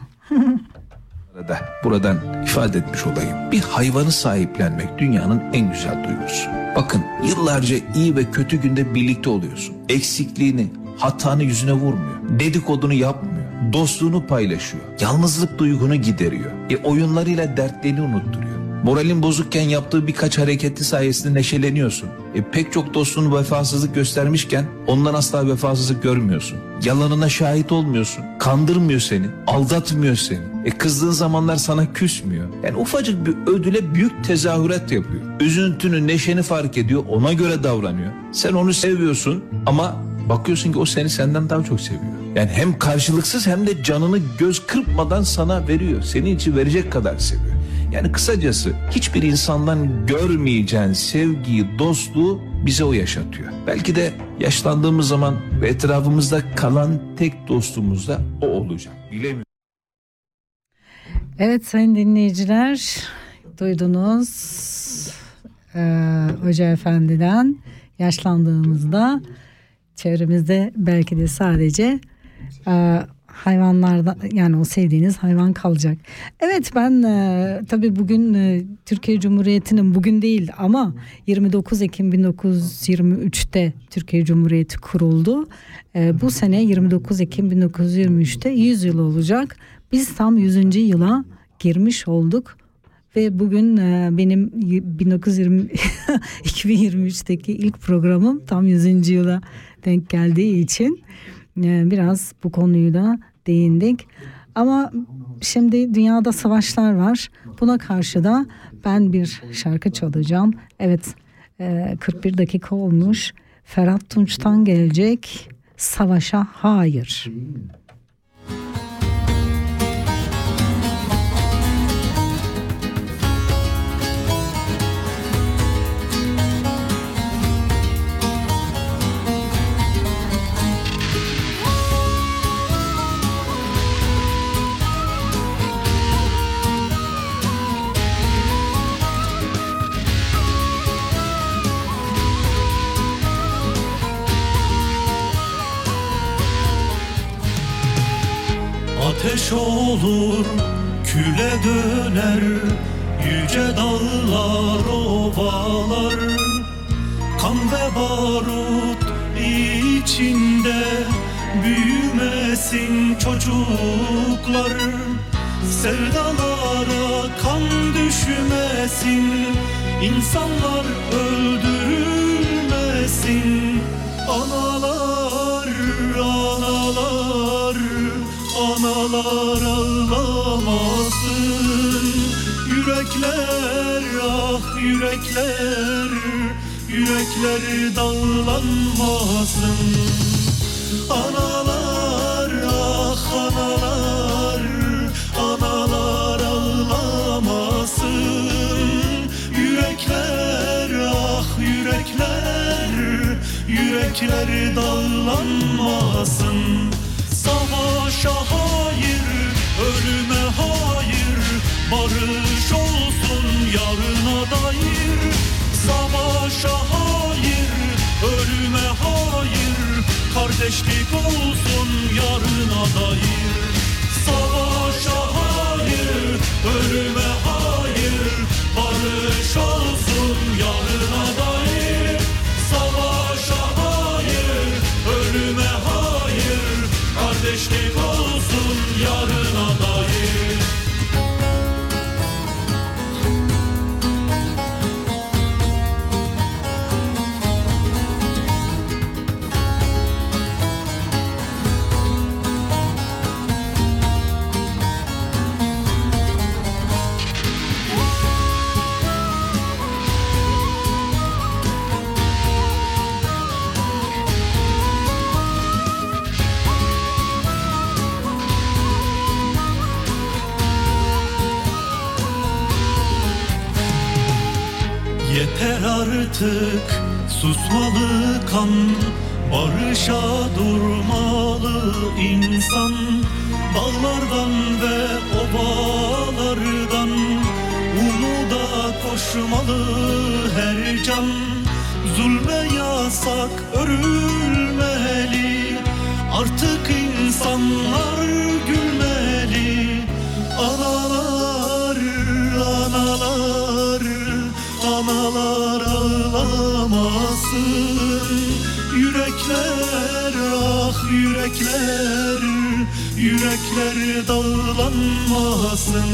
Da buradan ifade etmiş olayım. Bir hayvanı sahiplenmek dünyanın en güzel duygusu. Bakın yıllarca iyi ve kötü günde birlikte oluyorsun. Eksikliğini, hatanı yüzüne vurmuyor. Dedikodunu yapmıyor. Dostluğunu paylaşıyor. Yalnızlık duygunu gideriyor. E oyunlarıyla dertlerini unutturuyor. Moralin bozukken yaptığı birkaç hareketi sayesinde neşeleniyorsun. E, pek çok dostunu vefasızlık göstermişken ondan asla vefasızlık görmüyorsun. Yalanına şahit olmuyorsun. Kandırmıyor seni. Aldatmıyor seni. E, kızdığın zamanlar sana küsmüyor. Yani ufacık bir ödüle büyük tezahürat yapıyor. Üzüntünü, neşeni fark ediyor. Ona göre davranıyor. Sen onu seviyorsun ama bakıyorsun ki o seni senden daha çok seviyor. Yani hem karşılıksız hem de canını göz kırpmadan sana veriyor. Senin için verecek kadar seviyor. Yani kısacası hiçbir insandan görmeyeceğin sevgiyi, dostluğu bize o yaşatıyor. Belki de yaşlandığımız zaman ve etrafımızda kalan tek dostumuz da o olacak. Bilemiyorum.
Evet sayın dinleyiciler duydunuz eee Hoca Efendi'den yaşlandığımızda çevremizde belki de sadece eee hayvanlardan yani o sevdiğiniz hayvan kalacak. Evet ben eee tabii bugün eee, Türkiye Cumhuriyeti'nin bugün değil ama 29 Ekim 1923'te Türkiye Cumhuriyeti kuruldu. Eee, bu sene 29 Ekim 1923'te 100 yıl olacak. Biz tam 100. yıla girmiş olduk ve bugün e, benim y- 1920 2023'teki (laughs) ilk programım tam 100. yıla denk geldiği için e, biraz bu konuyu da değindik. Ama şimdi dünyada savaşlar var. Buna karşı da ben bir şarkı çalacağım. Evet e, 41 dakika olmuş. Ferhat Tunç'tan gelecek Savaşa Hayır.
Olur, küle döner Yüce dağlar, ovalar. Kan ve barut içinde Büyümesin çocuklar. Sevdalara kan düşmesin İnsanlar öldürülmesin. Analar, Analar ağlamasın. Yürekler ah yürekler. Yürekler dağlanmasın Analar ah analar. Analar ağlamasın. Yürekler ah yürekler. Yürekler dağlanmasın Savaşa hayır, ölüme hayır. Barış olsun yarına dair. Savaşa hayır, ölüme hayır. Kardeşlik olsun yarına dair. Savaşa hayır, ölüme hayır. Barış olsun yarına dair Kardeşlik artık susmalı kan Barışa durmalı insan. Dağlardan ve ovalardan Umuda koşmalı her can. Zulme yasak örülmeli Gökler dağlanmasın.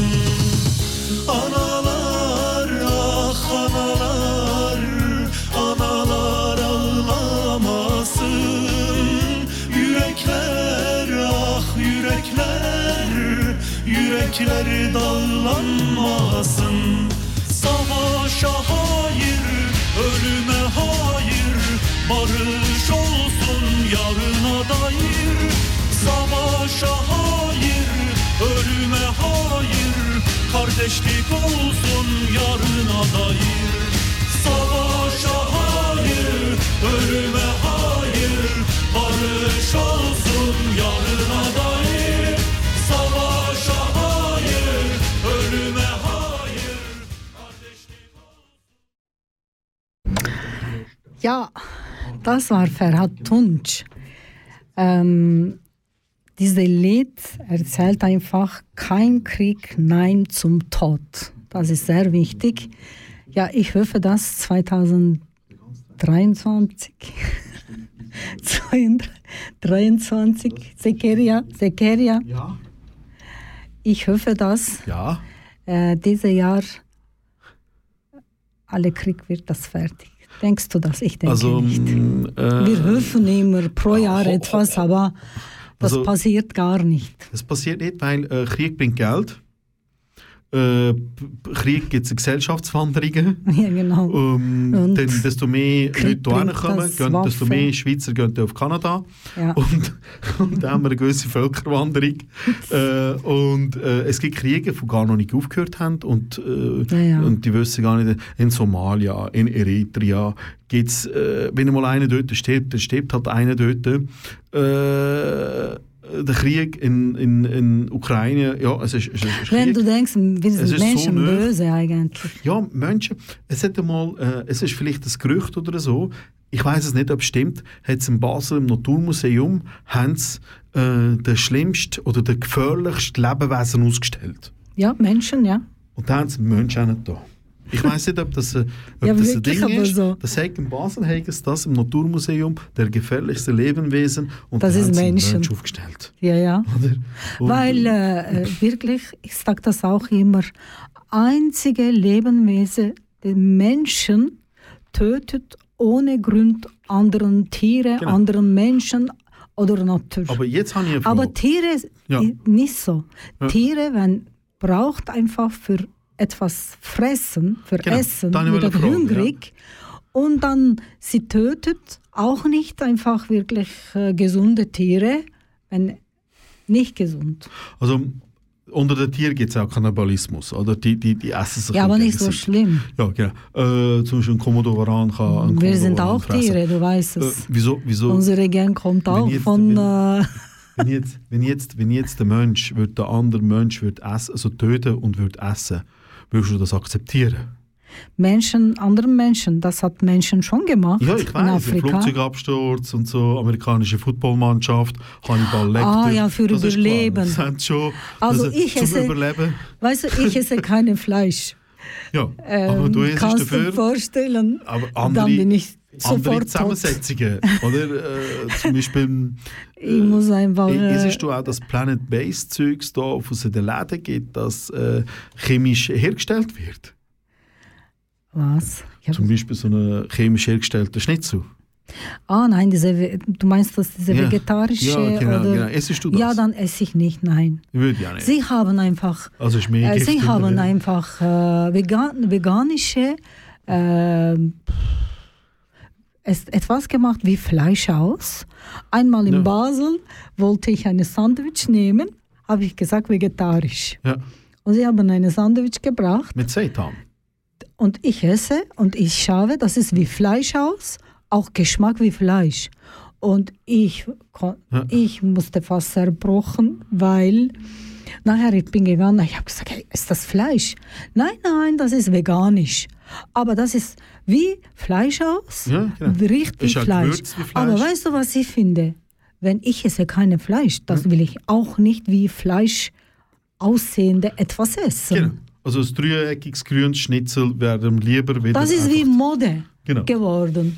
Analar ah analar Analar ağlamasın. Yürekler ah yürekler Yürekler dağlanmasın. Kardeşlik olsun yarına dair Savaşa hayır, ölüme hayır. Barış olsun yarına dair Savaşa hayır, ölüme hayır. Kardeşlik
Ja, das war Ferhat Tunç. Ähm, dieses Lied erzählt einfach kein Krieg, nein zum Tod. Das ist sehr wichtig. Ja, ich hoffe, dass 2023, 23, (laughs) Sekeria, Sekeria,
Ja.
ich hoffe, dass
Ja.
äh, dieses Jahr alle Krieg wird das fertig. Denkst du das? Ich denke
Also,
nicht.
mm, äh,
Wir hoffen immer pro Jahr
ho- ho-
etwas, aber das
Also-
passiert gar nicht.
Das passiert nicht, weil äh, Krieg bringt Geld. Äh, Krieg gibt es Gesellschaftswanderungen. (laughs)
Ja, genau.
Ähm,
Und
dann, desto mehr
Krieg
Leute hierher kommen, desto mehr Schweizer gehen auf Kanada.
Ja. (laughs)
Und, und dann haben wir eine gewisse Völkerwanderung. (laughs) äh, und äh, es gibt Kriege, die gar noch nicht aufgehört haben. Und, äh,
Ja, ja.
und die wissen gar nicht, in Somalia, in Eritrea gibt es, äh, wenn mal einer dort stirbt, dann stirbt halt einer dort. Der Krieg in, in, in Ukraine, ja, es ist, es ist
Wenn
Krieg.
du denkst, wir
Es
sind
so
Menschen
nah.
böse eigentlich.
Ja, Menschen, es hat einmal, äh, es ist vielleicht ein Gerücht oder so, ich weiß es nicht, ob es stimmt, hat es in Basel im Naturmuseum haben sie, äh, den schlimmsten oder den gefährlichsten Lebewesen ausgestellt.
Ja, Menschen, ja.
Und da haben sie Menschen auch nicht da. Ich weiß nicht, ob das, äh, ob
Ja,
das ein Ding ist.
so.
Das sagt in Basel sie das im Naturmuseum, der gefährlichste Lebewesen. Und
Das
da
ist Menschen.
Mensch aufgestellt.
Ja, ja. Weil äh, äh, wirklich, ich sage das auch immer, einzige Lebewesen, die Menschen tötet ohne Grund anderen Tiere,
Genau.
anderen Menschen oder Natur.
aber jetzt habe ich eine Frage.
Aber Tiere
Ja.
nicht so.
Ja.
Tiere, wenn braucht einfach für etwas fressen, für
Genau,
Essen,
dann
wieder
fragen,
hungrig. Und dann sie tötet auch nicht einfach wirklich äh, gesunde Tiere, wenn nicht gesund.
Also unter den Tieren gibt es auch Kannibalismus, oder? Die, die, die essen sich
Ja, aber nicht so schlimm.
Ja, genau. Äh, zum Beispiel ein Komodo-Varan kann einen
Wir sind auch
fressen.
Tiere, du weißt
Äh,
es.
wieso, wieso
Unsere Gang kommt auch
jetzt-
von.
wenn-
Äh,
wenn, jetzt, wenn, jetzt, wenn jetzt der Mensch wird, der andere Mensch wird essen, also töten und wird essen, würdest du das akzeptieren?
Menschen, anderen Menschen, das hat Menschen schon gemacht
Ja, ich weiß,
Afrika.
Flugzeugabsturz und so, amerikanische Footballmannschaft, Hannibal Lecter.
Ah, ja, für
das ist klar.
Überleben.
Das haben sie schon,
Also
das-
ich
zum
esse-
Überleben.
Weißt du, ich esse kein Fleisch.
Ja, aber
Ähm,
du isst
kannst
dafür...
du vorstellen,
Aber
dann
andere,
bin ich
andere. Zusammensetzungen, oder? (laughs) Äh, zum Beispiel...
Ich muss einfach...
Äh,
Äh,
Isst du auch das Planet-Based-Zeugs da, was es in den Läden gibt, das äh, chemisch hergestellt wird?
was?
Zum Beispiel so eine chemisch hergestellte Schnitzel.
Ah nein, diese, du meinst das diese
Ja.
vegetarische
Ja, genau,
oder...
genau. Essest du das?
Ja, dann esse ich nicht, nein.
Würde ja nicht.
Sie haben einfach...
also mehr
Äh, sie haben
ja.
einfach äh, vegan, veganische äh, es, etwas gemacht wie Fleisch aus. Einmal in
Ja.
Basel wollte ich ein Sandwich nehmen, habe ich gesagt vegetarisch.
Ja,
Und sie haben ein Sandwich gebracht
mit Seitan.
und ich esse und ich schaue, das ist wie Fleisch aus, auch Geschmack wie Fleisch. Und ich, ich musste fast zerbrochen, weil nachher ich bin gegangen, ich habe gesagt, hey, ist das Fleisch? Nein, nein, das ist veganisch. Aber das ist wie Fleisch aus,
Ja, genau. Ist halt
Fleisch.
Fleisch.
Aber weißt du, was ich finde? Wenn ich esse keine Fleisch, das will ich auch nicht wie Fleisch aussehende etwas essen.
Genau. Also ein dreieckiges grünes Schnitzel wäre ihm lieber wieder
Das ist wie Mode
Genau.
geworden.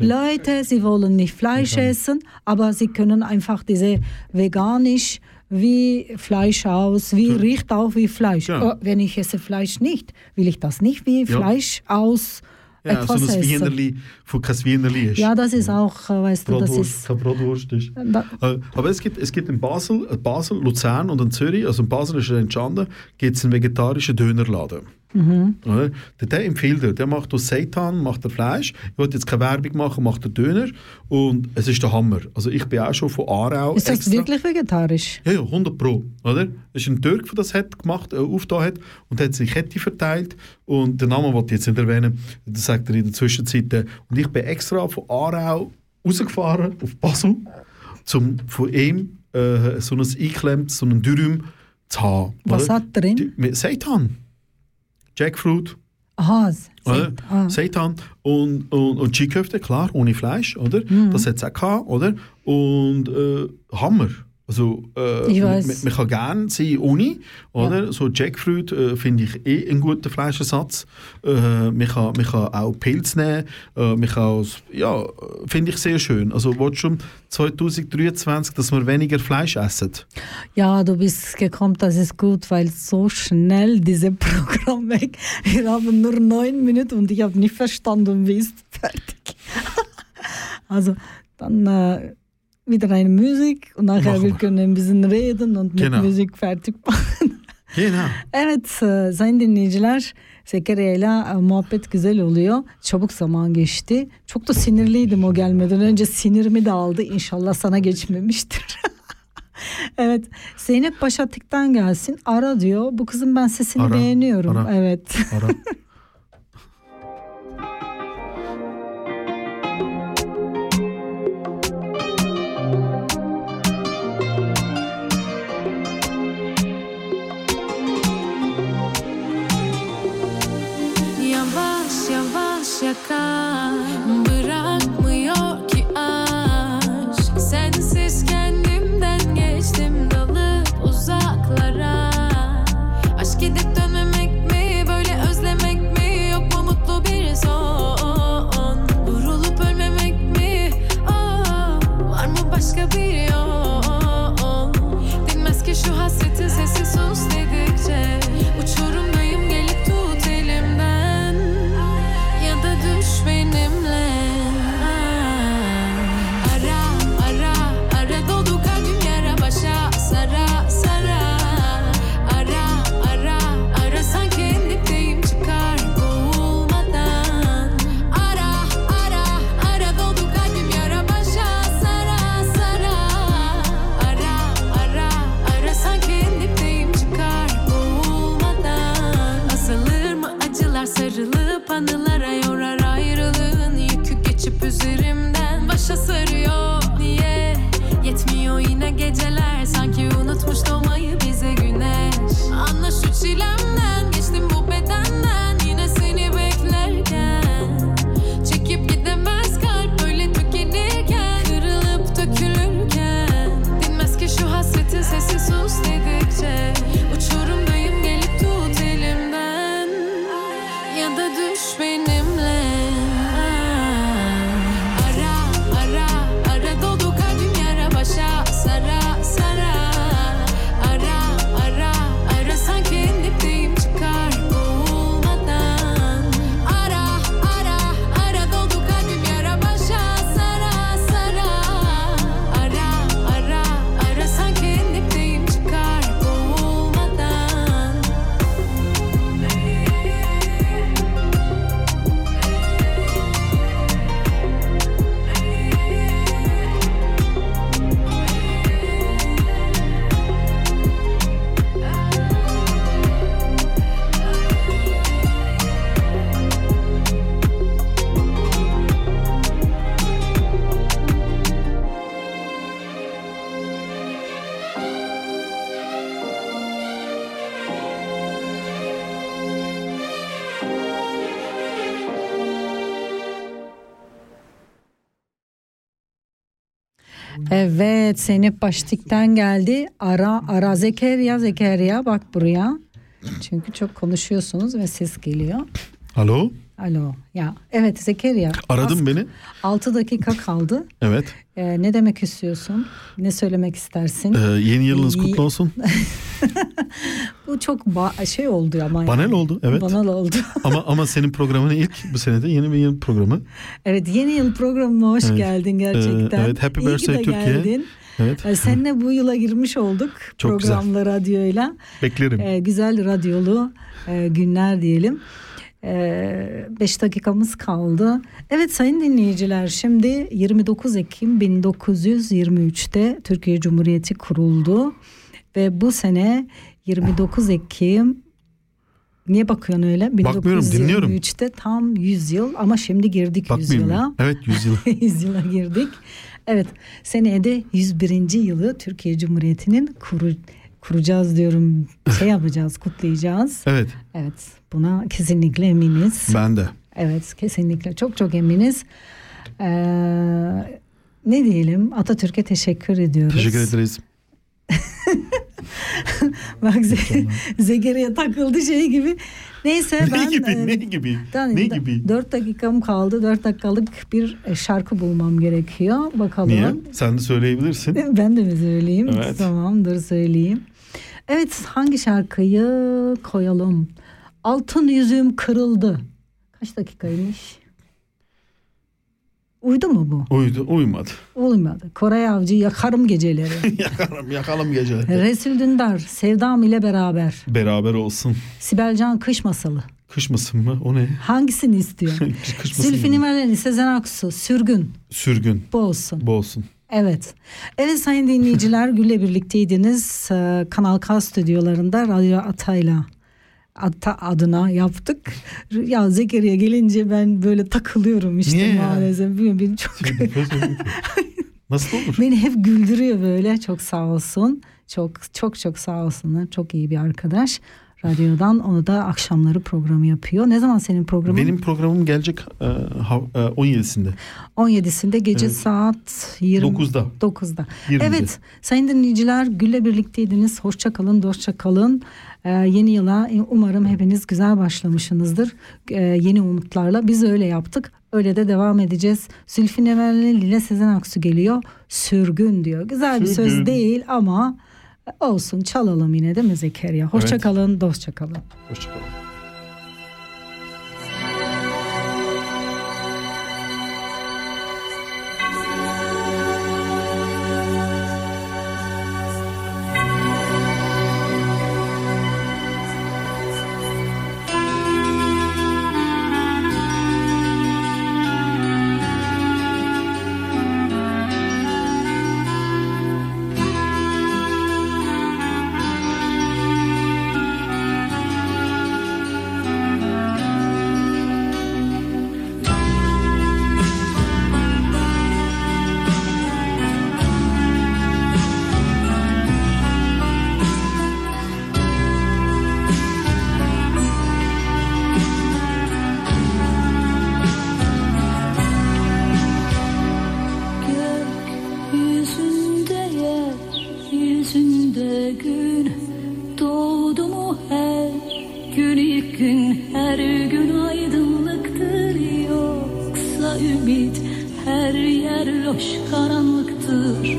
Leute, sie wollen nicht Fleisch essen, aber sie können einfach diese veganisch wie Fleisch aus, wie riecht auch wie Fleisch.
Ja.
Oh, wenn ich esse Fleisch nicht, will ich das nicht wie
Ja.
Fleisch aus
Ja, so
etwas
ein
essen.
Wienerli, von kein Wienerli ist.
Ja, das ist auch, äh, weißt du, das ist.
keine Bratwurst ist.
Da,
Äh, Aber es gibt, es gibt in Basel, äh, Basel, Luzern und in Zürich, also in Basel ist er entstanden, gibt es einen vegetarischen Dönerladen. Oder? Der, der empfiehlt er, der macht aus Seitan, macht er Fleisch. Ich wollte jetzt keine Werbung machen, macht er Döner und es ist der Hammer. Also ich bin auch schon von Aarau
ist das
extra-
wirklich vegetarisch?
Ja, ja, 100 Pro, oder? Es ist ein Türk, der das hat gemacht, äh, aufgetan hat und hat sich Kette verteilt und den Namen wollte ich jetzt nicht erwähnen, das sagt er in der Zwischenzeit. Und ich bin extra von Aarau rausgefahren auf Basel, um von ihm äh, so ein eingeklemmt, so einen Dürüm zu haben.
Was
oder?
hat drin?
Die- Seitan, Jackfruit,
Aha,
oder?
Ah.
Seitan und, und, und Chiköfte, klar, ohne Fleisch, oder?
Mhm.
Das hat es auch gehabt, oder? Und äh, Hammer. Also, äh. Man, man kann gerne sein ohne, oder? So Jackfruit äh, finde ich eh einen guten Fleischersatz. Äh, man, kann, man kann auch Pilz nehmen, äh, man kann auch, ja, finde ich sehr schön. Also, willst du um 2023, dass wir weniger Fleisch essen?
Ja, du bist gekommen, das ist gut, weil so schnell dieses (laughs) Programm weg. Wir haben nur neun Minuten und ich habe nicht verstanden, wie ist fertig. (laughs) also dann äh, wieder eine Musik und nachher
Machen
wir können ein bisschen reden und mit
Genau.
müzik fertig machen.
Genau.
Evet e, sayın dinleyiciler Zekeriya ile e, muhabbet güzel oluyor. Çabuk zaman geçti. Çok da sinirliydim o gelmeden önce sinirimi de aldı. İnşallah sana geçmemiştir. (laughs) evet Zeynep Başatık'tan gelsin. Ara diyor. Bu kızın ben sesini
Ara,
beğeniyorum.
ara.
Evet.
Ara. (laughs)
anılara yorar ayrılığın yükü geçip üzerimden. Başa sarıyor Niye? Yetmiyor yine geceler. Sanki unutmuş doğmayı bize güneş. Anla şu çilemden geçtim bu bedenden
Evet Zeynep Baştik'ten geldi. Ara ara Zekeriya Zekeriya bak buraya. Çünkü çok konuşuyorsunuz ve ses geliyor.
Alo?
Alo. Ya evet Zekeriya.
Aradın
Az-
beni.
6 dakika kaldı. (laughs)
Evet.
Ee, ne demek istiyorsun? Ne söylemek istersin?
Ee, yeni yılınız kutlu olsun. (laughs)
Bu çok ba- şey oldu ama.
Banal
yani.
oldu, evet.
Banal oldu. (laughs)
ama ama senin programın ilk bu senede yeni bir yıl programı.
evet yeni yıl programına hoş
Evet.
geldin gerçekten.
Ee, evet, Happy
İyi
Birthday Türkiye.
geldin.
Evet.
Ee, Seninle bu yıla girmiş olduk
Çok güzel.
programla radyoyla.
Beklerim.
Ee, güzel radyolu e, günler diyelim. 5 dakikamız kaldı. Evet sayın dinleyiciler şimdi 29 Ekim 1923'te Türkiye Cumhuriyeti kuruldu. Ve bu sene 29 Ekim Niye bakıyorsun öyle?
Bakmıyorum, dinliyorum.
1923'te tam 100 yıl ama şimdi girdik 100
Bakmayayım
yıla.
ben. Evet 100 yıl.
100 yıla girdik. Evet seneye de 101. yılı Türkiye Cumhuriyeti'nin kuru, kuracağız diyorum. Şey yapacağız, (laughs) kutlayacağız.
Evet
Evet buna kesinlikle eminiz.
ben de.
Evet kesinlikle çok çok eminiz. Ee, ne diyelim Atatürk'e teşekkür ediyoruz.
Teşekkür ederiz. (laughs)
Bak Ze- Zekeriya takıldı şey gibi. Neyse
Ne
ben...
gibi
e,
ne gibi
ben-
ne gibi?
4 dakikam kaldı. 4 dakikalık bir e, şarkı bulmam gerekiyor. Bakalım.
Niye? Sen de söyleyebilirsin.
Ben de mi söyleyeyim?
Evet.
Tamamdır söyleyeyim. Evet hangi şarkıyı koyalım? Altın yüzüm kırıldı. Kaç dakikaymış? Uydu mu bu?
Uydu, uymadı.
Olmadı. Koray Avcı yakarım geceleri. (laughs)
yakalım yakalım geceleri.
Resul Dündar Sevdam ile beraber.
Beraber olsun.
Sibelcan Kış Masalı.
Kış mısın mı? O ne?
Hangisini (laughs) istiyor? Zülfü? Livaneli, Sezen Aksu, Sürgün.
Sürgün.
Bu olsun.
Bu olsun.
Evet. Evet sayın dinleyiciler (laughs) Gül'le birlikteydiniz. Ee, Kanal K stüdyolarında Radyo Ata'yla Ata adına yaptık. Ya Zekeriya gelince ben böyle takılıyorum işte
Niye ya?
maalesef. Bilmiyorum, beni çok (laughs)
Nasıl olur?
beni hep güldürüyor böyle. Çok sağ olsun. Çok çok çok sağ olsunlar. Çok iyi bir arkadaş. Radyodan onu da akşamları programı yapıyor. Ne zaman senin programın?
Benim programım gelecek e, ha- e, 17'sinde.
17'sinde gece
Evet.
saat 20
9'da.
9'da.
20'de.
Evet sayın dinleyiciler Gül'le birlikteydiniz. Hoşça kalın, dostça kalın. Ee, yeni yıla e, umarım hepiniz güzel başlamışsınızdır. Ee, yeni umutlarla biz öyle yaptık. Öyle de devam edeceğiz. Zülfü Livaneli ile Sezen Aksu geliyor. Sürgün diyor. Güzel bir söz
Sürgün.
değil ama olsun çalalım yine değil mi Zekeriya? Hoşça
Evet.
kalın, dostça kalın.
Hoşçakalın.
Yer loş karanlıktır